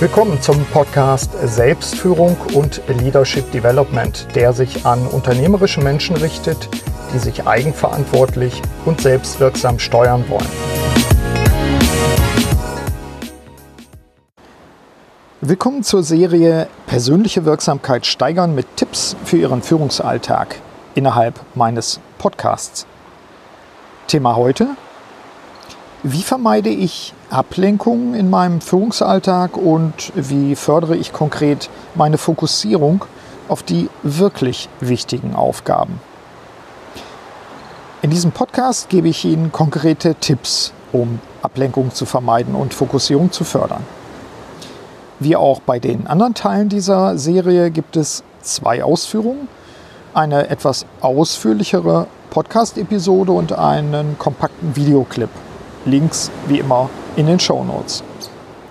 Willkommen zum Podcast Selbstführung und Leadership Development, der sich an unternehmerische Menschen richtet, die sich eigenverantwortlich und selbstwirksam steuern wollen. Willkommen zur Serie Persönliche Wirksamkeit steigern mit Tipps für Ihren Führungsalltag innerhalb meines Podcasts. Thema heute wie vermeide ich Ablenkungen in meinem Führungsalltag und wie fördere ich konkret meine Fokussierung auf die wirklich wichtigen Aufgaben? In diesem Podcast gebe ich Ihnen konkrete Tipps, um Ablenkung zu vermeiden und Fokussierung zu fördern. Wie auch bei den anderen Teilen dieser Serie gibt es zwei Ausführungen. Eine etwas ausführlichere Podcast-Episode und einen kompakten Videoclip Links wie immer in den Show Notes.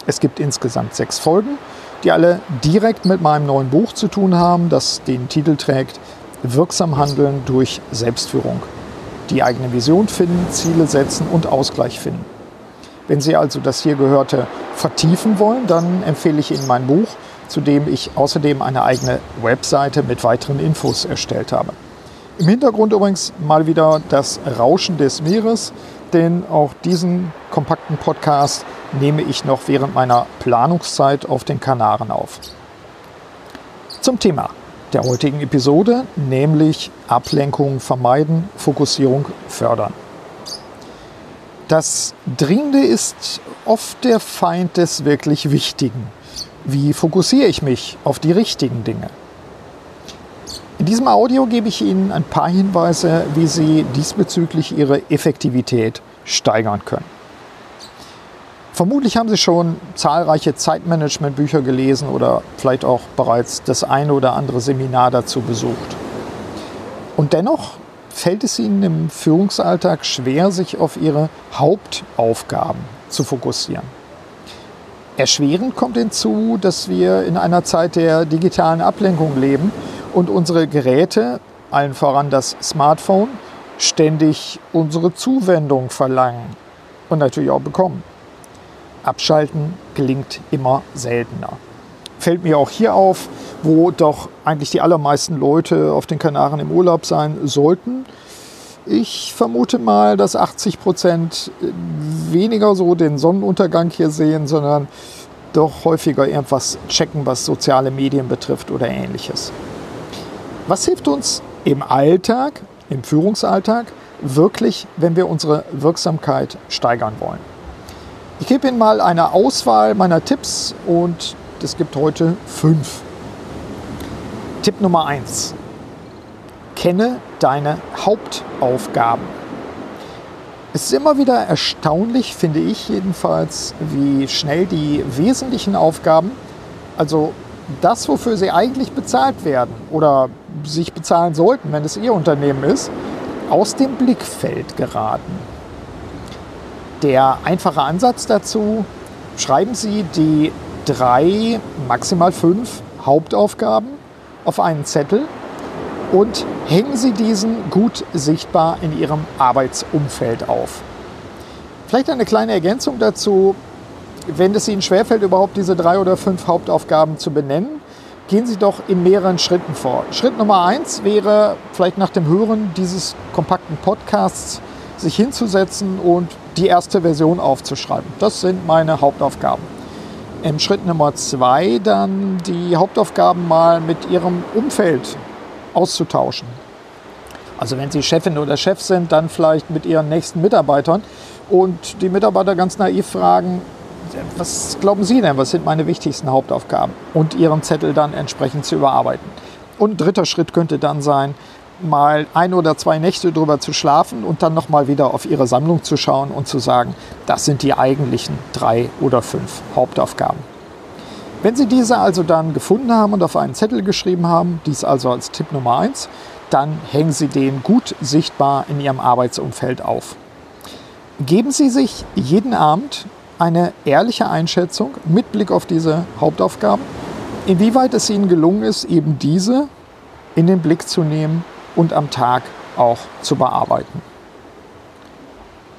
Es gibt insgesamt sechs Folgen, die alle direkt mit meinem neuen Buch zu tun haben, das den Titel trägt Wirksam Handeln durch Selbstführung. Die eigene Vision finden, Ziele setzen und Ausgleich finden. Wenn Sie also das hier Gehörte vertiefen wollen, dann empfehle ich Ihnen mein Buch, zu dem ich außerdem eine eigene Webseite mit weiteren Infos erstellt habe. Im Hintergrund übrigens mal wieder das Rauschen des Meeres denn auch diesen kompakten Podcast nehme ich noch während meiner Planungszeit auf den Kanaren auf. Zum Thema der heutigen Episode, nämlich Ablenkung vermeiden, Fokussierung fördern. Das Dringende ist oft der Feind des wirklich Wichtigen. Wie fokussiere ich mich auf die richtigen Dinge? In diesem Audio gebe ich Ihnen ein paar Hinweise, wie Sie diesbezüglich Ihre Effektivität steigern können. Vermutlich haben Sie schon zahlreiche Zeitmanagement-Bücher gelesen oder vielleicht auch bereits das eine oder andere Seminar dazu besucht. Und dennoch fällt es Ihnen im Führungsalltag schwer, sich auf Ihre Hauptaufgaben zu fokussieren. Erschwerend kommt hinzu, dass wir in einer Zeit der digitalen Ablenkung leben und unsere Geräte, allen voran das Smartphone, ständig unsere Zuwendung verlangen und natürlich auch bekommen. Abschalten gelingt immer seltener. Fällt mir auch hier auf, wo doch eigentlich die allermeisten Leute auf den Kanaren im Urlaub sein sollten. Ich vermute mal, dass 80 Prozent weniger so den Sonnenuntergang hier sehen, sondern doch häufiger irgendwas checken, was soziale Medien betrifft oder ähnliches. Was hilft uns im Alltag, im Führungsalltag, wirklich, wenn wir unsere Wirksamkeit steigern wollen? Ich gebe Ihnen mal eine Auswahl meiner Tipps und es gibt heute fünf. Tipp Nummer eins: Kenne deine Hauptaufgaben. Es ist immer wieder erstaunlich, finde ich jedenfalls, wie schnell die wesentlichen Aufgaben, also das, wofür sie eigentlich bezahlt werden oder sich bezahlen sollten, wenn es ihr Unternehmen ist, aus dem Blickfeld geraten. Der einfache Ansatz dazu, schreiben Sie die drei, maximal fünf Hauptaufgaben auf einen Zettel und hängen Sie diesen gut sichtbar in Ihrem Arbeitsumfeld auf. Vielleicht eine kleine Ergänzung dazu. Wenn es Ihnen schwerfällt, überhaupt diese drei oder fünf Hauptaufgaben zu benennen, gehen Sie doch in mehreren Schritten vor. Schritt Nummer eins wäre vielleicht nach dem Hören dieses kompakten Podcasts sich hinzusetzen und die erste Version aufzuschreiben. Das sind meine Hauptaufgaben. Im Schritt Nummer zwei dann die Hauptaufgaben mal mit Ihrem Umfeld auszutauschen. Also wenn Sie Chefin oder Chef sind, dann vielleicht mit Ihren nächsten Mitarbeitern und die Mitarbeiter ganz naiv fragen, was glauben Sie denn, was sind meine wichtigsten Hauptaufgaben? Und Ihren Zettel dann entsprechend zu überarbeiten. Und ein dritter Schritt könnte dann sein, mal ein oder zwei Nächte drüber zu schlafen und dann nochmal wieder auf Ihre Sammlung zu schauen und zu sagen, das sind die eigentlichen drei oder fünf Hauptaufgaben. Wenn Sie diese also dann gefunden haben und auf einen Zettel geschrieben haben, dies also als Tipp Nummer eins, dann hängen Sie den gut sichtbar in Ihrem Arbeitsumfeld auf. Geben Sie sich jeden Abend eine ehrliche Einschätzung mit Blick auf diese Hauptaufgaben, inwieweit es Ihnen gelungen ist, eben diese in den Blick zu nehmen und am Tag auch zu bearbeiten.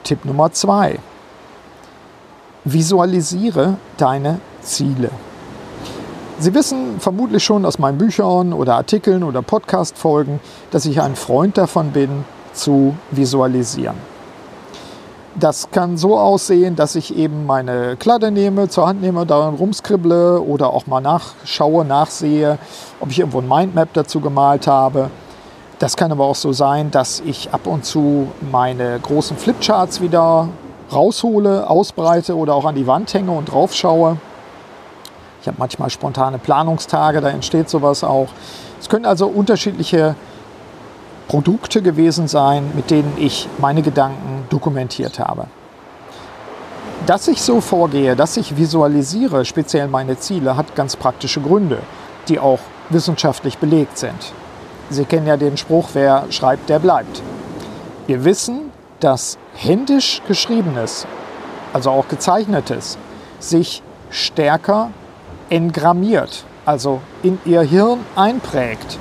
Tipp Nummer zwei. Visualisiere deine Ziele. Sie wissen vermutlich schon aus meinen Büchern oder Artikeln oder Podcast-Folgen, dass ich ein Freund davon bin, zu visualisieren. Das kann so aussehen, dass ich eben meine Kladde nehme, zur Hand nehme, daran rumskribble oder auch mal nachschaue, nachsehe, ob ich irgendwo ein Mindmap dazu gemalt habe. Das kann aber auch so sein, dass ich ab und zu meine großen Flipcharts wieder raushole, ausbreite oder auch an die Wand hänge und drauf schaue. Ich habe manchmal spontane Planungstage, da entsteht sowas auch. Es können also unterschiedliche Produkte gewesen sein, mit denen ich meine Gedanken dokumentiert habe. Dass ich so vorgehe, dass ich visualisiere, speziell meine Ziele, hat ganz praktische Gründe, die auch wissenschaftlich belegt sind. Sie kennen ja den Spruch, wer schreibt, der bleibt. Wir wissen, dass händisch geschriebenes, also auch gezeichnetes, sich stärker engrammiert, also in ihr Hirn einprägt.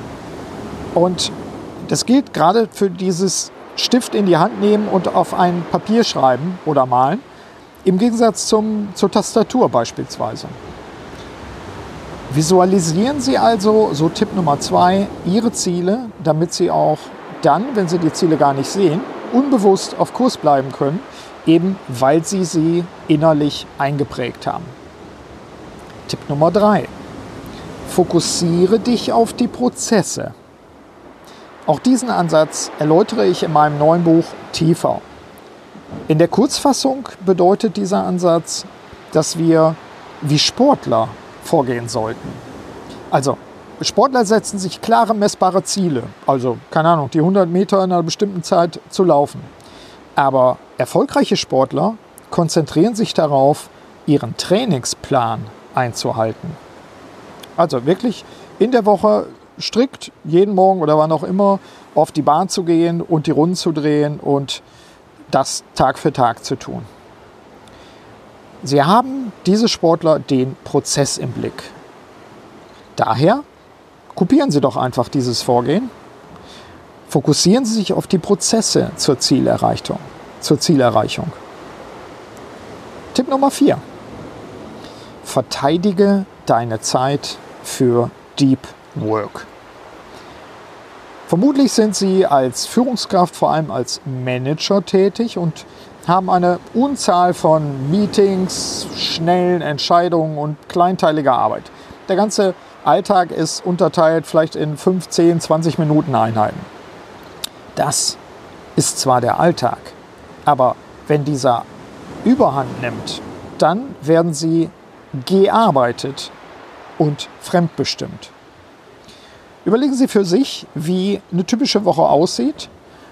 Und das gilt gerade für dieses Stift in die Hand nehmen und auf ein Papier schreiben oder malen, im Gegensatz zum, zur Tastatur beispielsweise. Visualisieren Sie also, so Tipp Nummer zwei, Ihre Ziele, damit Sie auch dann, wenn Sie die Ziele gar nicht sehen, unbewusst auf Kurs bleiben können, eben weil Sie sie innerlich eingeprägt haben. Tipp Nummer drei, fokussiere dich auf die Prozesse. Auch diesen Ansatz erläutere ich in meinem neuen Buch tiefer. In der Kurzfassung bedeutet dieser Ansatz, dass wir wie Sportler vorgehen sollten. Also Sportler setzen sich klare, messbare Ziele. Also, keine Ahnung, die 100 Meter in einer bestimmten Zeit zu laufen. Aber erfolgreiche Sportler konzentrieren sich darauf, ihren Trainingsplan einzuhalten. Also wirklich in der Woche strikt jeden Morgen oder wann auch immer auf die Bahn zu gehen und die Runden zu drehen und das Tag für Tag zu tun. Sie haben, diese Sportler, den Prozess im Blick. Daher kopieren Sie doch einfach dieses Vorgehen. Fokussieren Sie sich auf die Prozesse zur Zielerreichung. Zur Zielerreichung. Tipp Nummer 4. Verteidige deine Zeit für Deep Work. Vermutlich sind Sie als Führungskraft, vor allem als Manager tätig und haben eine Unzahl von Meetings, schnellen Entscheidungen und kleinteiliger Arbeit. Der ganze Alltag ist unterteilt vielleicht in 15, 20 Minuten Einheiten. Das ist zwar der Alltag, aber wenn dieser Überhand nimmt, dann werden Sie gearbeitet und fremdbestimmt. Überlegen Sie für sich, wie eine typische Woche aussieht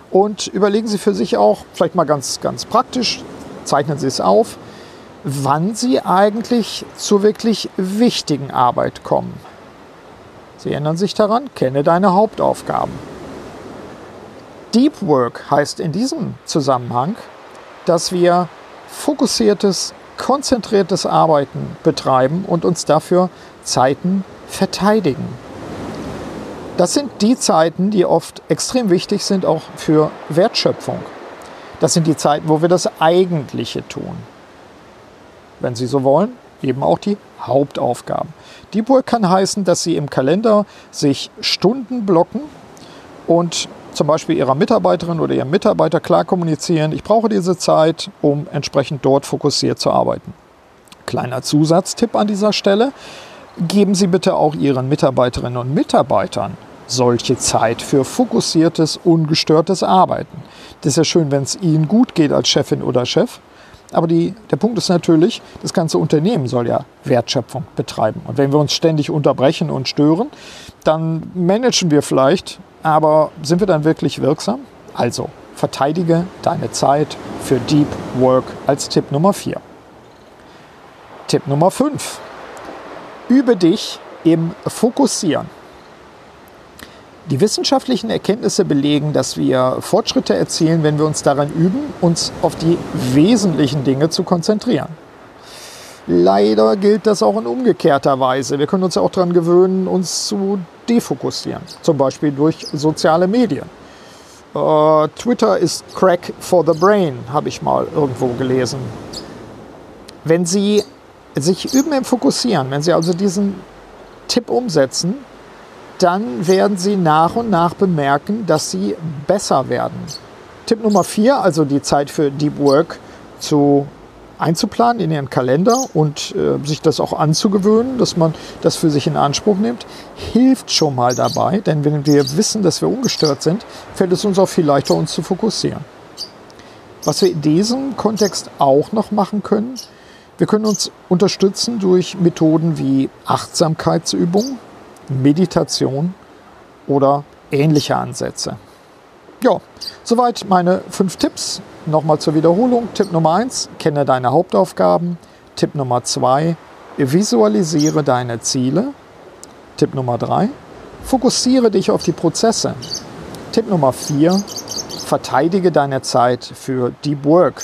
und überlegen Sie für sich auch, vielleicht mal ganz, ganz praktisch, zeichnen Sie es auf, wann Sie eigentlich zur wirklich wichtigen Arbeit kommen. Sie erinnern sich daran, kenne deine Hauptaufgaben. Deep Work heißt in diesem Zusammenhang, dass wir fokussiertes, konzentriertes Arbeiten betreiben und uns dafür Zeiten verteidigen. Das sind die Zeiten, die oft extrem wichtig sind, auch für Wertschöpfung. Das sind die Zeiten, wo wir das Eigentliche tun. Wenn Sie so wollen, eben auch die Hauptaufgaben. Deep Work kann heißen, dass Sie im Kalender sich Stunden blocken und zum Beispiel Ihrer Mitarbeiterin oder Ihrem Mitarbeiter klar kommunizieren, ich brauche diese Zeit, um entsprechend dort fokussiert zu arbeiten. Kleiner Zusatztipp an dieser Stelle geben Sie bitte auch Ihren Mitarbeiterinnen und Mitarbeitern solche Zeit für fokussiertes, ungestörtes Arbeiten. Das ist ja schön, wenn es Ihnen gut geht als Chefin oder Chef. Aber die, der Punkt ist natürlich, das ganze Unternehmen soll ja Wertschöpfung betreiben. Und wenn wir uns ständig unterbrechen und stören, dann managen wir vielleicht, aber sind wir dann wirklich wirksam? Also, verteidige deine Zeit für Deep Work als Tipp Nummer 4. Tipp Nummer 5 übe dich im Fokussieren. Die wissenschaftlichen Erkenntnisse belegen, dass wir Fortschritte erzielen, wenn wir uns daran üben, uns auf die wesentlichen Dinge zu konzentrieren. Leider gilt das auch in umgekehrter Weise. Wir können uns auch daran gewöhnen, uns zu defokussieren, zum Beispiel durch soziale Medien. Uh, Twitter ist Crack for the Brain, habe ich mal irgendwo gelesen. Wenn Sie sich üben im Fokussieren, wenn Sie also diesen Tipp umsetzen, dann werden Sie nach und nach bemerken, dass Sie besser werden. Tipp Nummer vier, also die Zeit für Deep Work zu einzuplanen in Ihren Kalender und äh, sich das auch anzugewöhnen, dass man das für sich in Anspruch nimmt, hilft schon mal dabei, denn wenn wir wissen, dass wir ungestört sind, fällt es uns auch viel leichter, uns zu fokussieren. Was wir in diesem Kontext auch noch machen können, wir können uns unterstützen durch Methoden wie Achtsamkeitsübungen, Meditation oder ähnliche Ansätze. Ja, soweit meine fünf Tipps. Nochmal zur Wiederholung. Tipp Nummer eins: kenne deine Hauptaufgaben. Tipp Nummer zwei: visualisiere deine Ziele. Tipp Nummer drei: fokussiere dich auf die Prozesse. Tipp Nummer vier: verteidige deine Zeit für Deep Work.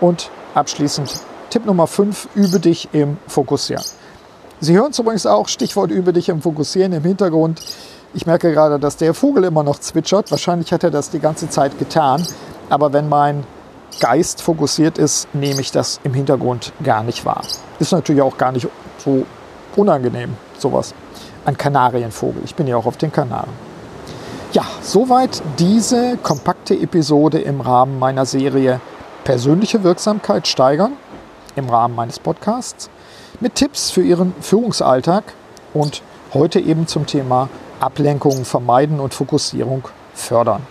Und abschließend Tipp Nummer fünf: übe dich im Fokussieren. Sie hören es übrigens auch, Stichwort übe dich im Fokussieren im Hintergrund. Ich merke gerade, dass der Vogel immer noch zwitschert. Wahrscheinlich hat er das die ganze Zeit getan. Aber wenn mein Geist fokussiert ist, nehme ich das im Hintergrund gar nicht wahr. Ist natürlich auch gar nicht so unangenehm, sowas. Ein Kanarienvogel. Ich bin ja auch auf den Kanaren. Ja, soweit diese kompakte Episode im Rahmen meiner Serie Persönliche Wirksamkeit steigern, im Rahmen meines Podcasts, mit Tipps für Ihren Führungsalltag und heute eben zum Thema Ablenkungen vermeiden und Fokussierung fördern.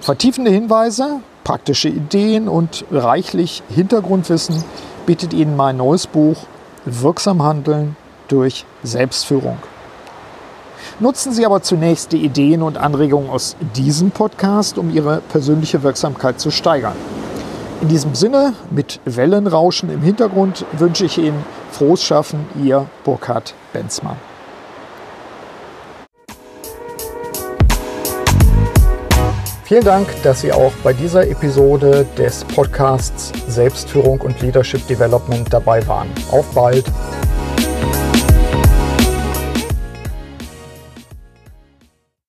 Vertiefende Hinweise, praktische Ideen und reichlich Hintergrundwissen bietet Ihnen mein neues Buch Wirksam Handeln durch Selbstführung. Nutzen Sie aber zunächst die Ideen und Anregungen aus diesem Podcast, um Ihre persönliche Wirksamkeit zu steigern. In diesem Sinne, mit Wellenrauschen im Hintergrund, wünsche ich Ihnen frohes Schaffen, Ihr Burkhard Benzmann. Vielen Dank, dass Sie auch bei dieser Episode des Podcasts Selbstführung und Leadership Development dabei waren. Auf bald!